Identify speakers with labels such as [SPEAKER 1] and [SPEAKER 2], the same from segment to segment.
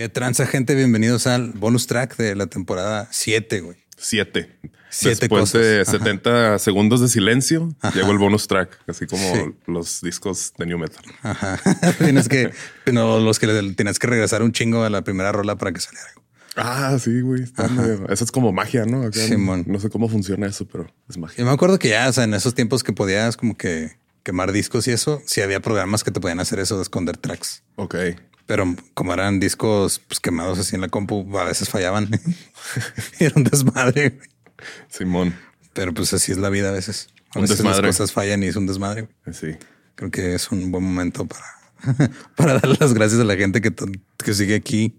[SPEAKER 1] ¿Qué transa, gente? Bienvenidos al bonus track de la temporada 7, güey.
[SPEAKER 2] Siete.
[SPEAKER 1] Siete
[SPEAKER 2] Después
[SPEAKER 1] cosas.
[SPEAKER 2] de
[SPEAKER 1] Ajá.
[SPEAKER 2] 70 segundos de silencio,
[SPEAKER 1] Ajá.
[SPEAKER 2] llegó el bonus track, así como
[SPEAKER 1] Sí.
[SPEAKER 2] los discos de New Metal.
[SPEAKER 1] Ajá. tienes que, no, los que le- tienes que regresar un chingo a la primera rola para que saliera.
[SPEAKER 2] Ah, sí, güey. medio- Eso es como magia, ¿no? Acá
[SPEAKER 1] Simón.
[SPEAKER 2] no sé cómo funciona eso, pero es
[SPEAKER 1] Yo
[SPEAKER 2] magia.
[SPEAKER 1] me acuerdo que ya, o sea, en esos tiempos que podías como que quemar discos y eso, sí había programas que te podían hacer eso de esconder tracks.
[SPEAKER 2] Ok.
[SPEAKER 1] Pero como eran discos pues, quemados así en la compu, a veces fallaban. Era un desmadre.
[SPEAKER 2] Simón.
[SPEAKER 1] Pero pues así es la vida a veces. A
[SPEAKER 2] Un
[SPEAKER 1] veces
[SPEAKER 2] desmadre.
[SPEAKER 1] las cosas fallan y es un desmadre.
[SPEAKER 2] Sí.
[SPEAKER 1] Creo que es un buen momento para, para dar las gracias a la gente que, que sigue aquí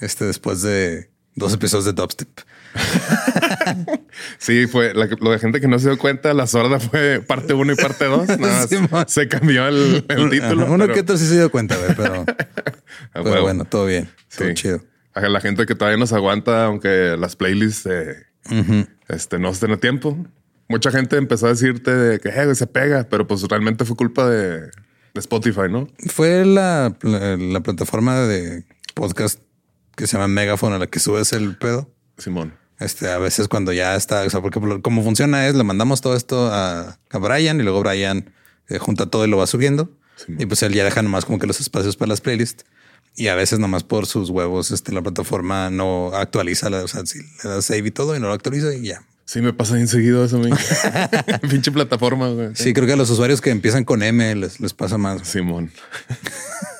[SPEAKER 1] este, después de dos episodios de Dubstep.
[SPEAKER 2] Sí, fue la, lo de gente que no se dio cuenta. La sorda fue parte uno y parte dos. Nada más se cambió el, el título.
[SPEAKER 1] Uno
[SPEAKER 2] pero-
[SPEAKER 1] que otro sí se dio cuenta, güey, pero, pero bueno, todo bien. Todo
[SPEAKER 2] Sí.
[SPEAKER 1] chido.
[SPEAKER 2] A la gente que todavía nos aguanta, aunque las playlists eh, este, no estén a tiempo. Mucha gente empezó a decirte de que "Eh, se pega, pero pues realmente fue culpa de, de Spotify, ¿no?
[SPEAKER 1] Fue la, la, la plataforma de podcast que se llama Megaphone a la que subes el pedo.
[SPEAKER 2] Simón.
[SPEAKER 1] Este, a veces cuando ya está, o sea, porque como funciona es, le mandamos todo esto a, a Brian y luego Brian eh, junta todo y lo va subiendo. Y pues él ya deja nomás como que los espacios para las playlists. Y a veces nomás por sus huevos, este, la plataforma no actualiza, la, o sea, si le das save y todo y no lo actualiza y ya.
[SPEAKER 2] Sí, me pasa bien seguido eso mí. Pinche plataforma, güey.
[SPEAKER 1] Sí, creo que a los usuarios que empiezan con M les, les pasa más.
[SPEAKER 2] Simón.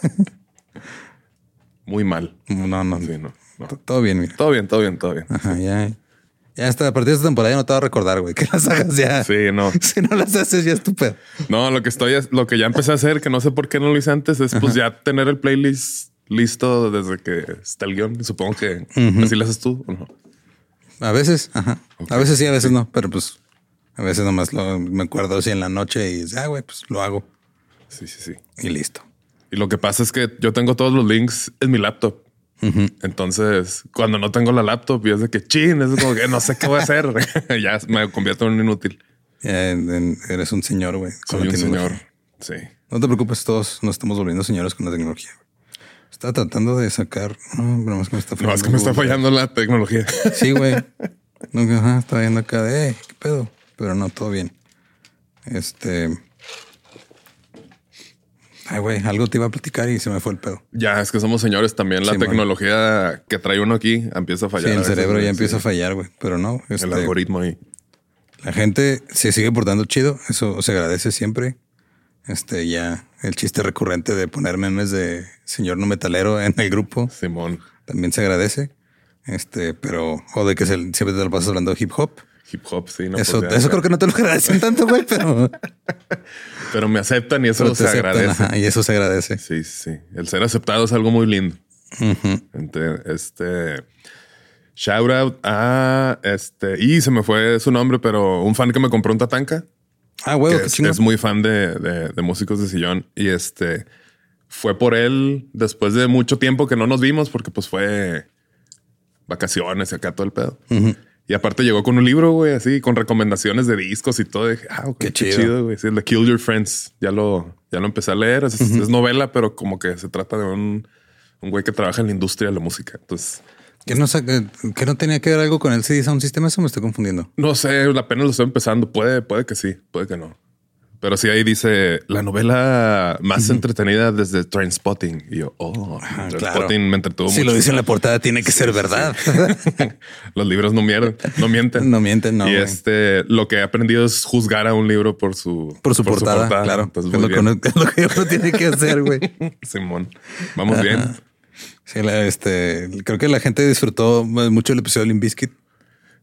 [SPEAKER 2] Muy mal.
[SPEAKER 1] No, no,
[SPEAKER 2] Sí, no, no.
[SPEAKER 1] Todo bien, mira.
[SPEAKER 2] Todo bien, todo bien, todo bien.
[SPEAKER 1] Ajá, ya. Ya hasta a partir de esta temporada ya no te va a recordar, güey, que las hagas ya.
[SPEAKER 2] Sí, no.
[SPEAKER 1] Si no las haces, ya es tu pedo.
[SPEAKER 2] No, lo que estoy, lo que ya empecé a hacer, que no sé por qué no lo hice antes, es pues ya tener el playlist listo desde que está el guion. Supongo que así lo haces tú o no.
[SPEAKER 1] A veces, ajá. A veces sí, a veces no, pero pues a veces nomás lo, me acuerdo así en la noche y ah, güey, pues lo hago
[SPEAKER 2] Sí, sí, sí.
[SPEAKER 1] y listo.
[SPEAKER 2] Y lo que pasa es que yo tengo todos los links en mi laptop. Entonces, cuando no tengo la laptop y es de que chin, es como que no sé qué voy a hacer. ya me convierto en un inútil.
[SPEAKER 1] Ya, en- en- eres un señor, güey.
[SPEAKER 2] Soy un señor. Sí.
[SPEAKER 1] No te preocupes, todos nos estamos volviendo señores con la tecnología. güey. Estaba tratando de sacar. No, pero más que me está
[SPEAKER 2] No, es que me está fallando la tecnología.
[SPEAKER 1] Sí, güey. No, ajá, estaba viendo acá de, "Eh, ¿qué pedo? Pero no, todo bien. Este. Ay, güey, algo te iba a platicar y se me fue el pedo.
[SPEAKER 2] ya es que somos señores también. La
[SPEAKER 1] Sí, man.
[SPEAKER 2] tecnología que trae uno aquí empieza a
[SPEAKER 1] Sí,
[SPEAKER 2] fallar. a
[SPEAKER 1] el cerebro ya
[SPEAKER 2] sí.
[SPEAKER 1] empieza a fallar, güey. Pero no, este,
[SPEAKER 2] El algoritmo ahí.
[SPEAKER 1] La gente se sigue portando chido. Eso se agradece siempre. Este, ya el chiste recurrente de poner memes de señor no metalero en el grupo.
[SPEAKER 2] Simón.
[SPEAKER 1] También se agradece. Este, pero, o de que se, siempre te lo pasas hablando de hip hop.
[SPEAKER 2] Hip hop, sí. No,
[SPEAKER 1] eso,
[SPEAKER 2] pues
[SPEAKER 1] eso creo que no te lo agradecen tanto, güey, pero,
[SPEAKER 2] Pero me aceptan y eso se
[SPEAKER 1] aceptan,
[SPEAKER 2] agradece.
[SPEAKER 1] ajá, y eso se agradece.
[SPEAKER 2] Sí, sí. El ser aceptado es algo muy lindo. Este. Shout out a este. Y se me fue su nombre, pero un fan que me compró un tatanka.
[SPEAKER 1] Ah, güey,
[SPEAKER 2] que es, es muy fan de, de- de músicos de sillón. Y este fue por él después de mucho tiempo que no nos vimos, porque pues fue vacaciones y acá todo el pedo. Y aparte llegó con un libro, güey, así, con recomendaciones de discos y todo. Y dije, ah,
[SPEAKER 1] Qué
[SPEAKER 2] qué,
[SPEAKER 1] chido.
[SPEAKER 2] güey. Sí, el de Kill Your Friends. Ya lo, ya lo empecé a leer. Es, es novela, pero como que se trata de un, un güey que trabaja en la industria de la música. Entonces,
[SPEAKER 1] Que no, sa- que no tenía que ver algo con el CD Sound System, eso me estoy confundiendo.
[SPEAKER 2] no sé, apenas lo estoy empezando. Puede, puede que sí, puede que no. Pero sí ahí dice la novela más entretenida desde Trainspotting. Y yo, oh, Trainspotting me entretuvo
[SPEAKER 1] Si
[SPEAKER 2] mucho.
[SPEAKER 1] lo dice en la portada, tiene que ser verdad.
[SPEAKER 2] Los libros no mierden, no mienten.
[SPEAKER 1] No mienten, no,
[SPEAKER 2] Y este, lo que he aprendido es juzgar a un libro por su,
[SPEAKER 1] Por su portada, claro.
[SPEAKER 2] Entonces,
[SPEAKER 1] es,
[SPEAKER 2] muy
[SPEAKER 1] lo que
[SPEAKER 2] bien.
[SPEAKER 1] uno, es lo que uno tiene que hacer, güey.
[SPEAKER 2] Simón, vamos bien.
[SPEAKER 1] Sí, la- este, creo que la gente disfrutó mucho el episodio de Limp Bizkit.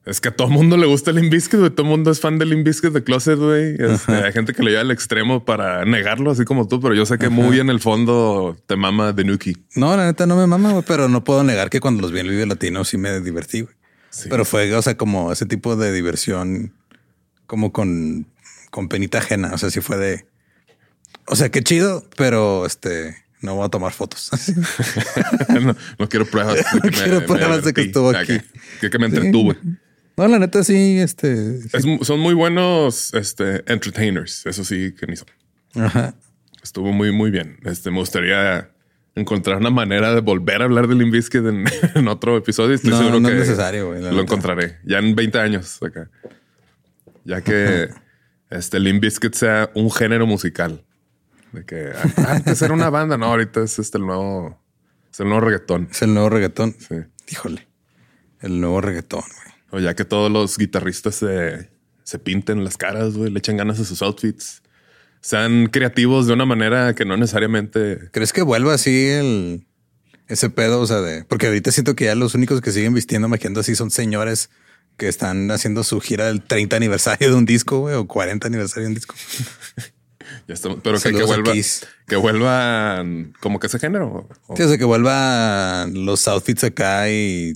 [SPEAKER 2] Es que a todo mundo le gusta el Limbiskit, güey. Todo mundo es fan del Limbiskit de Closet, güey. Este, hay gente que lo lleva al extremo para negarlo, así como tú, pero yo sé que muy en el fondo te mama The Nuki.
[SPEAKER 1] No, la neta no me mama, güey, pero no puedo negar que cuando los vi en el video latino sí me divertí, güey.
[SPEAKER 2] Sí.
[SPEAKER 1] Pero fue, o sea, como ese tipo de diversión, como con, con penita ajena. O sea, sí fue de, o sea, qué chido, pero este, no voy a tomar fotos.
[SPEAKER 2] no, no quiero pruebas. de que
[SPEAKER 1] No quiero pruebas de que estuvo
[SPEAKER 2] O sea,
[SPEAKER 1] aquí.
[SPEAKER 2] Que, que me entretuve.
[SPEAKER 1] no, la neta sí, este.
[SPEAKER 2] Es son muy buenos este, entertainers. Eso sí que ni son.
[SPEAKER 1] Ajá.
[SPEAKER 2] Estuvo muy, muy bien. Este, me gustaría encontrar una manera de volver a hablar de Limp Bizkit en, en otro episodio. Estoy
[SPEAKER 1] No,
[SPEAKER 2] seguro
[SPEAKER 1] no
[SPEAKER 2] que
[SPEAKER 1] es necesario, güey,
[SPEAKER 2] Lo
[SPEAKER 1] neta.
[SPEAKER 2] encontraré ya en 20 años acá. Ya que este Limp Bizkit sea un género musical. De que antes era una banda, no, ahorita es este el nuevo, es el nuevo reggaetón.
[SPEAKER 1] Es el nuevo reggaetón.
[SPEAKER 2] Sí.
[SPEAKER 1] Híjole, el nuevo reggaetón, güey.
[SPEAKER 2] O ya que todos los guitarristas se, se pinten las caras, güey, le echen ganas a sus outfits. Sean creativos de una manera que no necesariamente
[SPEAKER 1] ¿Crees que vuelva así el ese pedo? O sea, de porque ahorita siento que ya los únicos que siguen vistiendo, maquillando así son señores que están haciendo su gira del 30 aniversario de un disco, güey, o 40 aniversario de un disco.
[SPEAKER 2] Ya estamos, pero que, que vuelva, que vuelvan como que ese género. o-
[SPEAKER 1] Sí, o sea, que vuelva los outfits acá y,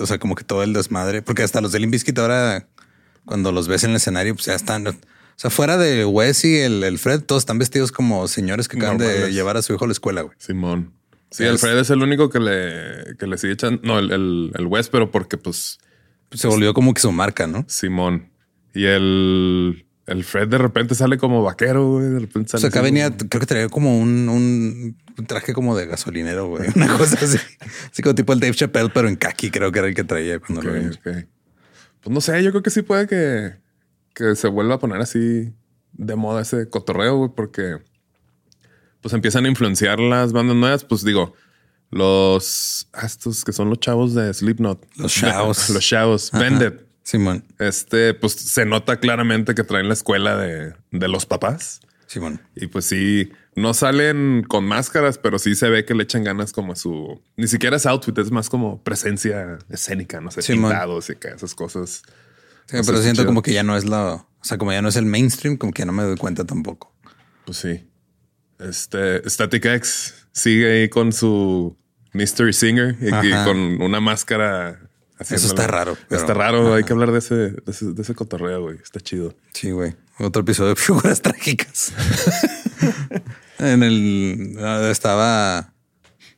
[SPEAKER 1] o sea, como que todo el desmadre, porque hasta los de Limp Bizkit ahora, cuando los ves en el escenario, pues ya están, o sea, fuera de Wes y el, el Fred, todos están vestidos como señores que acaban de llevar a su hijo a la escuela, güey.
[SPEAKER 2] Simón. Sí,
[SPEAKER 1] Es-
[SPEAKER 2] Alfred es el único que le, que le sigue echando. No, el, el, el West, pero porque pues
[SPEAKER 1] Se volvió como que su marca, ¿no?
[SPEAKER 2] Simón. Y el, el Fred de repente sale como vaquero, güey. De repente
[SPEAKER 1] O
[SPEAKER 2] sale
[SPEAKER 1] sea, acá venía,
[SPEAKER 2] como-
[SPEAKER 1] creo que traía como un, un, un traje como de gasolinero, güey. Una cosa así. Así como tipo el Dave Chappelle, pero en khaki, creo que era el que traía cuando lo vimos.
[SPEAKER 2] Pues no sé, yo creo que sí puede que, que se vuelva a poner así de moda ese cotorreo, güey, porque pues empiezan a influenciar las bandas nuevas. Pues digo, los ah, estos que son los chavos de Slipknot,
[SPEAKER 1] Los chavos.
[SPEAKER 2] los chavos,
[SPEAKER 1] Ajá. Simón,
[SPEAKER 2] Este, pues se nota claramente que traen la escuela de, de los papás.
[SPEAKER 1] Simón.
[SPEAKER 2] Y pues sí, no salen con máscaras, pero sí se ve que le echan ganas como a su. Ni siquiera es outfit, es más como presencia escénica, no sé,
[SPEAKER 1] Simón.
[SPEAKER 2] pintados y que esas cosas.
[SPEAKER 1] Sí, pero siento como que ya no es lo, o sea, como ya no es el mainstream, como que no me doy cuenta tampoco.
[SPEAKER 2] Pues sí. Este Static X sigue ahí con su Mystery Singer y, con una máscara. Haciéndole-
[SPEAKER 1] está raro, pero-
[SPEAKER 2] Está raro. Hay que hablar de ese, de ese, de ese cotorreo, güey. Está chido.
[SPEAKER 1] Sí, güey. Otro episodio de figuras trágicas. en el ah, estaba,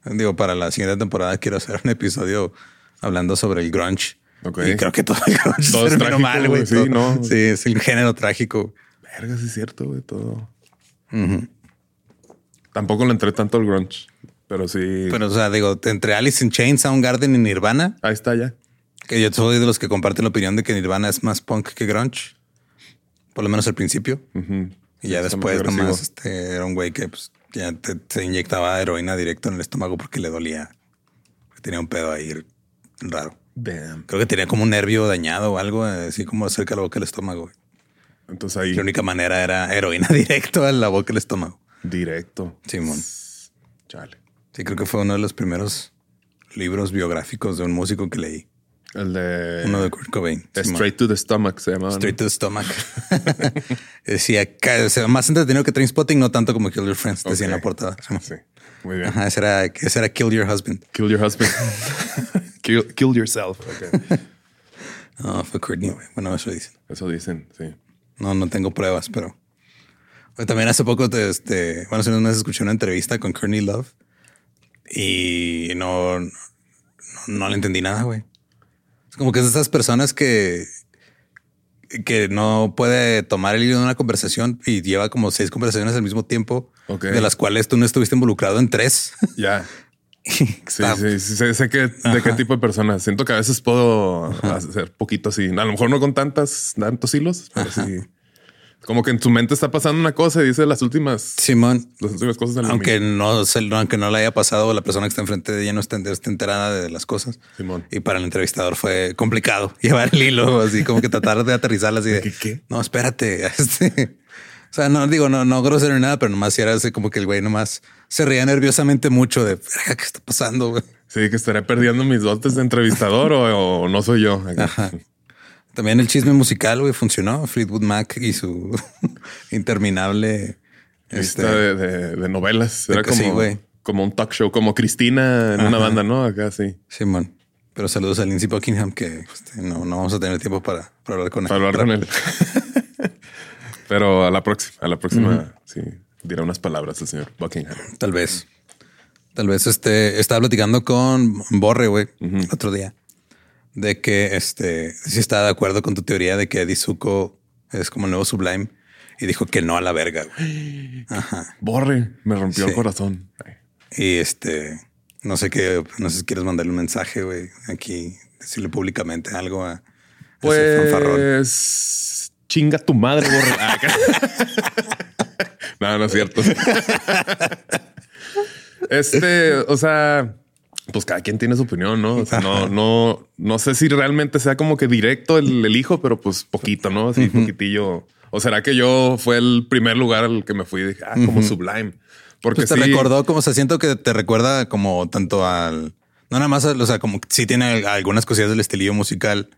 [SPEAKER 1] digo, para la siguiente temporada quiero hacer un episodio hablando sobre el grunge. Y creo que todo el grunge
[SPEAKER 2] Todo es trágico,
[SPEAKER 1] mal, güey.
[SPEAKER 2] Sí,
[SPEAKER 1] Todo-
[SPEAKER 2] no.
[SPEAKER 1] Sí, es el género trágico.
[SPEAKER 2] Verga, sí es cierto, güey. Todo. Tampoco le entré tanto al grunge, pero sí.
[SPEAKER 1] Pero, o sea, digo, entre Alice in Chains, Soundgarden y Nirvana,
[SPEAKER 2] ahí está ya.
[SPEAKER 1] Que yo soy de los que comparten la opinión de que Nirvana es más punk que grunge. Por lo menos al principio. Y ya
[SPEAKER 2] Está
[SPEAKER 1] después nomás este, era un güey que pues, ya te, te inyectaba heroína directo en el estómago porque le dolía. Tenía un pedo ahí raro.
[SPEAKER 2] Damn.
[SPEAKER 1] Creo que tenía como un nervio dañado o algo, así como cerca de la boca del estómago.
[SPEAKER 2] Entonces ahí
[SPEAKER 1] La única manera era heroína directo a la boca y el estómago.
[SPEAKER 2] directo.
[SPEAKER 1] Simón.
[SPEAKER 2] Chale.
[SPEAKER 1] Sí, creo que fue uno de los primeros libros biográficos de un músico que leí.
[SPEAKER 2] El de
[SPEAKER 1] Uno de Kurt Cobain.
[SPEAKER 2] Straight to the Stomach se llamaba. ¿no?
[SPEAKER 1] Straight to the stomach. decía, o sea, más entretenido que Trainspotting, no tanto como Kill Your Friends, decía en la portada.
[SPEAKER 2] Sí. Muy bien.
[SPEAKER 1] Ajá, ese era, ese era Kill Your Husband.
[SPEAKER 2] Kill your husband. kill, kill yourself. Ok.
[SPEAKER 1] No, fue Courtney. güey. Bueno, eso dicen.
[SPEAKER 2] Eso dicen, sí.
[SPEAKER 1] No, no tengo pruebas, pero también hace poco, te- este, bueno, hace unos meses escuché una entrevista con Courtney Love y no, no, no le entendí nada, güey. Es como que es de esas personas que, que no puede tomar el hilo de una conversación y lleva como seis conversaciones al mismo tiempo,
[SPEAKER 2] Ok.
[SPEAKER 1] de las cuales tú no estuviste involucrado en tres.
[SPEAKER 2] Ya. Sí, sí, sí, sé, que, de qué tipo de persona. Siento que a veces puedo hacer poquito así. A lo mejor no con tantas, tantos hilos, pero sí. Como que en tu mente está pasando una cosa y dice las últimas,
[SPEAKER 1] Simón,
[SPEAKER 2] las últimas cosas del
[SPEAKER 1] aunque no, aunque no le haya pasado, la persona que está enfrente de ella no está, está enterada de las cosas.
[SPEAKER 2] Simón.
[SPEAKER 1] Y para el entrevistador fue complicado llevar el hilo, así como que tratar de aterrizarla así de
[SPEAKER 2] ¿Qué, qué?
[SPEAKER 1] no, espérate. Este, o sea, no digo, no, no grosero ni nada, pero nomás era así como que el güey nomás se reía nerviosamente mucho de "Verga, qué está pasando. güey?".
[SPEAKER 2] Sí, que estaré perdiendo mis dotes de entrevistador o, o no soy yo.
[SPEAKER 1] Ajá. También el chisme musical, güey, funcionó. Fleetwood Mac y su interminable
[SPEAKER 2] Lista
[SPEAKER 1] este,
[SPEAKER 2] de, de- de novelas. Era como,
[SPEAKER 1] sí, güey.
[SPEAKER 2] como un talk show, como Cristina en una banda, ¿no? Acá sí.
[SPEAKER 1] Simón. Pero saludos a Lindsey Buckingham, que este, no, no vamos a tener tiempo para, para hablar con él.
[SPEAKER 2] Para hablar con él. Pero a la próxima, a la próxima, sí, dirá unas palabras el señor Buckingham.
[SPEAKER 1] Tal vez. Tal vez este estaba platicando con Borre, güey, otro día, de que este sí estaba de acuerdo con tu teoría de que Eddie Zuko es como el nuevo Sublime y dijo que no a la verga. güey. Ajá.
[SPEAKER 2] Borre, me rompió
[SPEAKER 1] Sí.
[SPEAKER 2] el corazón.
[SPEAKER 1] Y este no sé qué, no sé si quieres mandarle un mensaje, güey, aquí, decirle públicamente algo a, a ese fanfarrón.
[SPEAKER 2] Pues chinga tu madre, Borre. Ah, no, no es cierto. Este, o sea, pues cada quien tiene su opinión, ¿no? O sea, no, no, no sé si realmente sea como que directo el, el hijo, pero pues poquito, ¿no? Así poquitillo. O será que yo fue el primer lugar al que me fui y dije, ah, como Sublime. Porque
[SPEAKER 1] Pues te
[SPEAKER 2] sí,
[SPEAKER 1] recordó como se siento que te recuerda como tanto al no nada más, o sea, como que sí tiene algunas cosillas del estilillo musical,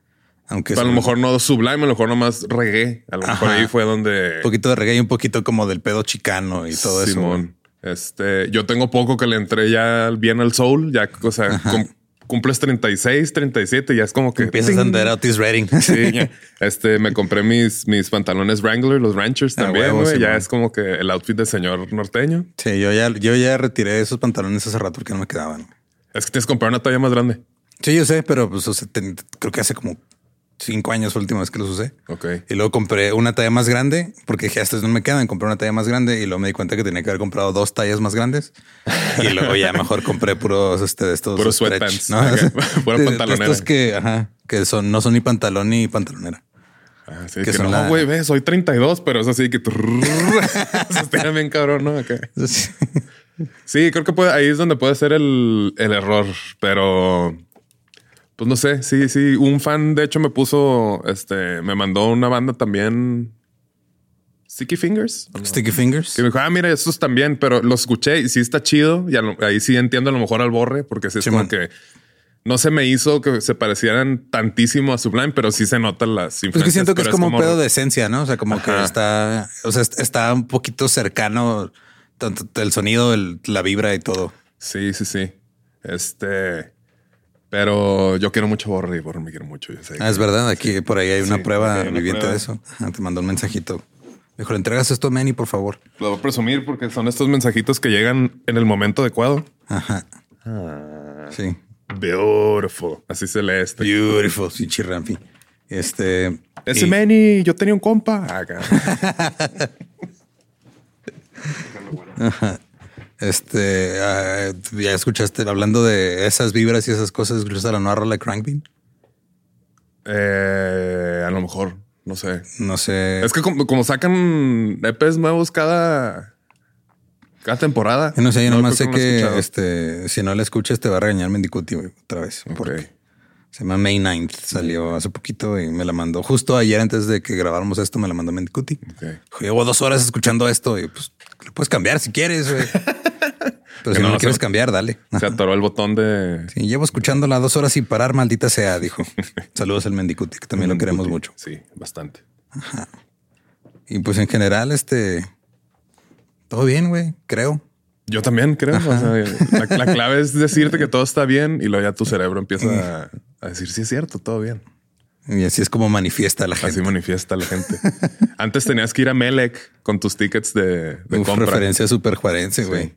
[SPEAKER 1] aunque
[SPEAKER 2] a lo mejor no Sublime, a lo mejor nomás reggae. A lo mejor
[SPEAKER 1] Ajá.
[SPEAKER 2] ahí fue donde
[SPEAKER 1] un poquito de reggae y un poquito como del pedo chicano y todo eso.
[SPEAKER 2] Simón. Este, yo tengo poco que le entré ya bien al soul, ya, o sea, cum- cumples 36, 37, ya es como que
[SPEAKER 1] Empiezas a andar Otis Redding.
[SPEAKER 2] Sí, este, me compré mis, mis pantalones Wrangler, los Ranchers
[SPEAKER 1] Ah,
[SPEAKER 2] también, güey. ya es como que el outfit de señor norteño.
[SPEAKER 1] Sí, yo ya, yo ya retiré esos pantalones hace rato porque no me quedaban.
[SPEAKER 2] Es que tienes que comprar una talla más grande.
[SPEAKER 1] Sí, yo sé, pero pues o sea, ten- creo que hace como cinco años fue la última vez que los usé.
[SPEAKER 2] Ok.
[SPEAKER 1] Y luego compré una talla más grande porque dije, estas no me quedan. Compré una talla más grande y luego me di cuenta que tenía que haber comprado dos tallas más grandes. Y luego ya mejor compré puros este, de estos
[SPEAKER 2] Puros sweatpants.
[SPEAKER 1] ¿no?
[SPEAKER 2] Pura pantalonera.
[SPEAKER 1] estos que, ajá, que son, no son ni pantalón ni pantalonera.
[SPEAKER 2] Ah, sí,
[SPEAKER 1] Que
[SPEAKER 2] que,
[SPEAKER 1] son
[SPEAKER 2] no,
[SPEAKER 1] la-
[SPEAKER 2] güey, ve, soy 32, pero es así que se bien cabrón, ¿no?
[SPEAKER 1] Entonces,
[SPEAKER 2] Sí, creo que puede, ahí es donde puede ser el, el error, pero pues no sé. Sí, sí, un fan de hecho me puso, este, me mandó una banda también, Sticky Fingers.
[SPEAKER 1] Sticky Fingers.
[SPEAKER 2] Que me dijo, ah, mira, estos también, pero lo escuché y sí está chido. Y lo- ahí sí entiendo a lo mejor al borre, porque sí es como que no se me hizo que se parecieran tantísimo a Sublime, pero sí se notan las influencias.
[SPEAKER 1] Pues que siento que es como un pedo de esencia, ¿no? O sea, como que está, o sea, est- está un poquito cercano tanto el sonido, el- la vibra y todo.
[SPEAKER 2] Sí, sí, sí. Este, pero yo quiero mucho borre y borre me quiero mucho. yo sé
[SPEAKER 1] Ah, es verdad. Aquí por ahí hay una
[SPEAKER 2] Sí,
[SPEAKER 1] prueba
[SPEAKER 2] hay una
[SPEAKER 1] viviente
[SPEAKER 2] prueba.
[SPEAKER 1] de eso. Ajá, te mandó un mensajito. ¿le entregas esto a Manny, por favor?
[SPEAKER 2] Lo voy a presumir porque son estos mensajitos que llegan en el momento adecuado.
[SPEAKER 1] Ajá.
[SPEAKER 2] Ah.
[SPEAKER 1] Sí.
[SPEAKER 2] Beautiful. Así se lee este.
[SPEAKER 1] Beautiful. Sí, chirrampi. Este.
[SPEAKER 2] Ese
[SPEAKER 1] y-
[SPEAKER 2] Manny, yo tenía un compa. Acá.
[SPEAKER 1] Este, ah, ya escuchaste, hablando de esas vibras y esas cosas, ¿escuchaste la nueva rola de Crankbean?
[SPEAKER 2] Eh, a lo mejor, no sé.
[SPEAKER 1] No sé.
[SPEAKER 2] Es que como, como sacan EPs nuevos cada, cada temporada.
[SPEAKER 1] Yo no sé, yo nomás sé
[SPEAKER 2] no lo he
[SPEAKER 1] que este, si no la escuchas te va a regañar Mendicuti otra vez.
[SPEAKER 2] Ok.
[SPEAKER 1] Porque Se llama May 9th. Salió hace poquito y me la mandó justo ayer antes de que grabáramos esto. Me la mandó Mendicuti.
[SPEAKER 2] Ok.
[SPEAKER 1] Dijo, Llevo dos horas escuchando esto y pues lo puedes cambiar si quieres. güey. Pero si
[SPEAKER 2] no,
[SPEAKER 1] no lo quieres cambiar, dale.
[SPEAKER 2] Se atoró el botón de.
[SPEAKER 1] Sí, llevo escuchándola dos horas sin parar, maldita sea, dijo. Saludos al Mendicuti, que también lo queremos mucho.
[SPEAKER 2] Sí, bastante.
[SPEAKER 1] Y pues en general, este. Todo bien, güey, creo.
[SPEAKER 2] Yo también creo. o sea, la, la clave es decirte que todo está bien y luego ya tu cerebro empieza a, a decir sí es cierto, todo bien.
[SPEAKER 1] Y así es como manifiesta la
[SPEAKER 2] Así
[SPEAKER 1] gente.
[SPEAKER 2] manifiesta la gente. Antes tenías que ir a Melec con tus tickets de, de
[SPEAKER 1] Uf,
[SPEAKER 2] compra
[SPEAKER 1] referencia super juarense,
[SPEAKER 2] Sí.
[SPEAKER 1] güey.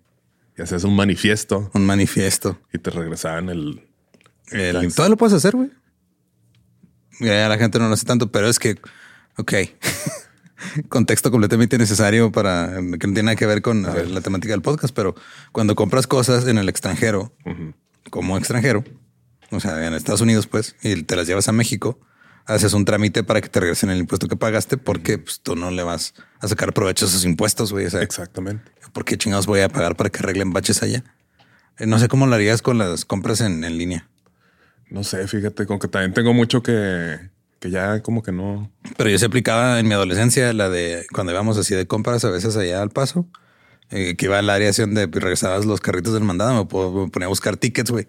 [SPEAKER 2] y hacías un manifiesto
[SPEAKER 1] Un manifiesto.
[SPEAKER 2] y te regresaban el.
[SPEAKER 1] Todo lo puedes hacer, güey. Ya la gente no lo hace tanto, pero es que, ok. Contexto completamente innecesario para que no tiene nada que ver con la temática del podcast, pero cuando compras cosas en el extranjero, como extranjero, o sea, en Estados Unidos, pues, y te las llevas a México, haces un trámite para que te regresen el impuesto que pagaste, porque pues, tú no le vas a sacar provecho a esos impuestos, güey. O sea,
[SPEAKER 2] Exactamente.
[SPEAKER 1] ¿por qué chingados voy a pagar para que arreglen baches allá? Eh, No sé cómo lo harías con las compras en, en línea.
[SPEAKER 2] No sé, fíjate, con que también tengo mucho que, que ya como que no.
[SPEAKER 1] Pero yo se aplicaba en mi adolescencia la de cuando íbamos así de compras a veces allá al paso, eh, que iba al área así donde regresabas los carritos del mandado, me ponía a buscar tickets, güey.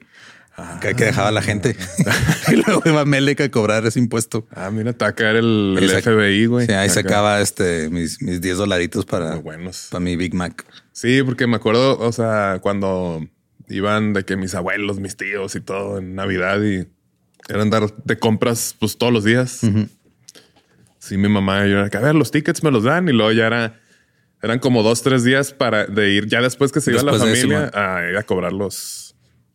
[SPEAKER 1] Que, que dejaba la gente. y luego iba a Melec a cobrar ese impuesto.
[SPEAKER 2] Ah, mira, te va a caer el, el FBI, güey.
[SPEAKER 1] Sí, ahí
[SPEAKER 2] Acá.
[SPEAKER 1] sacaba este, mis, mis 10 dolaritos para,
[SPEAKER 2] buenos.
[SPEAKER 1] para mi Big Mac.
[SPEAKER 2] Sí, porque me acuerdo, o sea, cuando iban de que mis abuelos, mis tíos y todo en Navidad y eran dar de compras pues todos los días. Sí, mi mamá y yo era que a ver, los tickets me los dan y luego ya era, eran como dos, tres días para de ir ya después que se iba la familia a ir a cobrar los,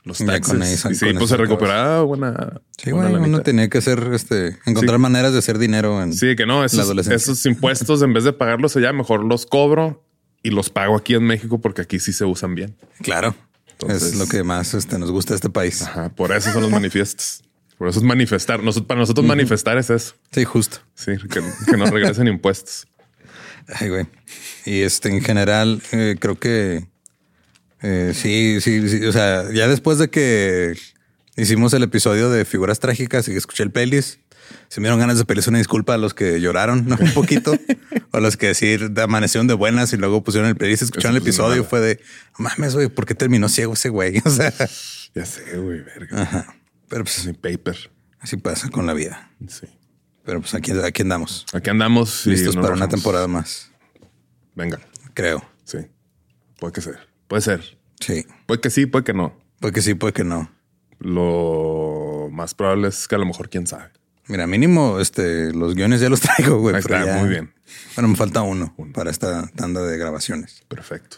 [SPEAKER 2] los taxes.
[SPEAKER 1] con eso-
[SPEAKER 2] y sí,
[SPEAKER 1] con
[SPEAKER 2] pues se recuperaba buena.
[SPEAKER 1] Sí,
[SPEAKER 2] buena
[SPEAKER 1] güey, uno tenía que hacer, este, encontrar
[SPEAKER 2] Sí.
[SPEAKER 1] maneras de hacer dinero en
[SPEAKER 2] Sí, que no,
[SPEAKER 1] la
[SPEAKER 2] esos,
[SPEAKER 1] adolescencia.
[SPEAKER 2] esos impuestos en vez de pagarlos allá, mejor los cobro y los pago aquí en México porque aquí sí se usan bien.
[SPEAKER 1] Claro.
[SPEAKER 2] Entonces-
[SPEAKER 1] es lo que más este, nos gusta de este país.
[SPEAKER 2] Ajá, por eso son los manifiestos. Por eso es manifestar. Para nosotros manifestar es eso.
[SPEAKER 1] Sí, justo.
[SPEAKER 2] Sí, que, que nos regresen impuestos.
[SPEAKER 1] Ay, güey. Y este, en general, eh, creo que eh, sí, sí, sí. O sea, ya después de que hicimos el episodio de figuras trágicas y que escuché el playlist, se me dieron ganas de pedirles una disculpa a los que lloraron ¿no? un poquito o a los que decir de amanecieron de buenas y luego pusieron el playlist, escucharon el
[SPEAKER 2] Eso,
[SPEAKER 1] episodio.
[SPEAKER 2] nada.
[SPEAKER 1] Fue de "No mames, güey, ¿por qué terminó ciego ese güey? O sea,
[SPEAKER 2] Ya sé, güey, verga.
[SPEAKER 1] ajá. Pero pues
[SPEAKER 2] Mi paper.
[SPEAKER 1] así pasa con la vida.
[SPEAKER 2] Sí.
[SPEAKER 1] Pero pues aquí, aquí andamos,
[SPEAKER 2] Aquí andamos. y
[SPEAKER 1] listos
[SPEAKER 2] no
[SPEAKER 1] para una temporada más,
[SPEAKER 2] Venga.
[SPEAKER 1] creo.
[SPEAKER 2] Sí. Puede que ser. Puede ser.
[SPEAKER 1] Sí.
[SPEAKER 2] Puede que sí, puede que no.
[SPEAKER 1] Puede que sí, puede que no.
[SPEAKER 2] Lo más probable es que a lo mejor quién sabe.
[SPEAKER 1] Mira, mínimo este, los guiones ya los traigo, güey.
[SPEAKER 2] Ahí está,
[SPEAKER 1] ya-
[SPEAKER 2] muy bien.
[SPEAKER 1] Bueno, me falta uno para esta tanda de grabaciones.
[SPEAKER 2] Perfecto.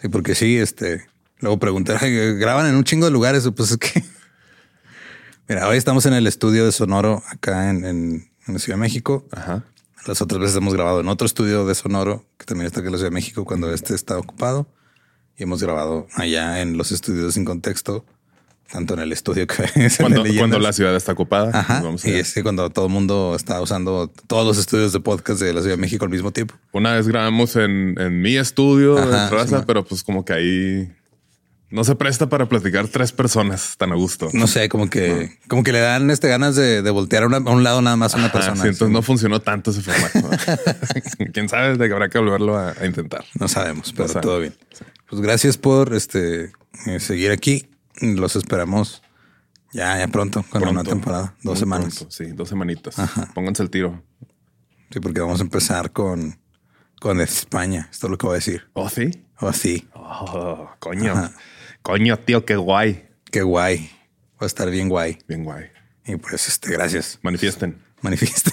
[SPEAKER 1] Sí, porque sí, este, luego pregunté, "Ay, graban en un chingo de lugares. Pues es que, mira, hoy estamos en el estudio de Sonoro acá en, en, en la Ciudad de México.
[SPEAKER 2] Ajá.
[SPEAKER 1] Las otras veces hemos grabado en otro estudio de Sonoro que también está aquí en la Ciudad de México cuando este está ocupado. Y hemos grabado allá en los estudios sin contexto, tanto en el estudio que es en
[SPEAKER 2] Cuando, cuando la ciudad está ocupada.
[SPEAKER 1] Ajá.
[SPEAKER 2] nos vamos
[SPEAKER 1] y es que cuando todo el mundo está usando todos los estudios de podcast de la Ciudad de México al mismo tiempo.
[SPEAKER 2] Una vez grabamos en, en mi estudio
[SPEAKER 1] Ajá,
[SPEAKER 2] de raza,
[SPEAKER 1] sí,
[SPEAKER 2] pero pues como que ahí no se presta para platicar tres personas tan a gusto.
[SPEAKER 1] No sé, como que, como que le dan este ganas de, de voltear a, una- a un lado nada más a una persona.
[SPEAKER 2] sí, entonces
[SPEAKER 1] Sí,
[SPEAKER 2] no funcionó tanto ese formato. Quién sabe de que habrá que volverlo a, a intentar.
[SPEAKER 1] No sabemos, pero todo bien. Pues gracias por este eh, seguir aquí. Los esperamos ya, ya pronto, con la nueva temporada, dos
[SPEAKER 2] Muy
[SPEAKER 1] semanas.
[SPEAKER 2] pronto, sí, dos semanitas. Pónganse el tiro.
[SPEAKER 1] Sí, porque vamos a empezar con, con España. Esto es lo que voy a decir.
[SPEAKER 2] Oh, sí.
[SPEAKER 1] Oh, sí.
[SPEAKER 2] Oh, coño. Coño, tío, qué guay.
[SPEAKER 1] Qué guay. Va a estar bien guay.
[SPEAKER 2] Bien guay.
[SPEAKER 1] Y pues, este, gracias.
[SPEAKER 2] Manifiesten.
[SPEAKER 1] Manifieste.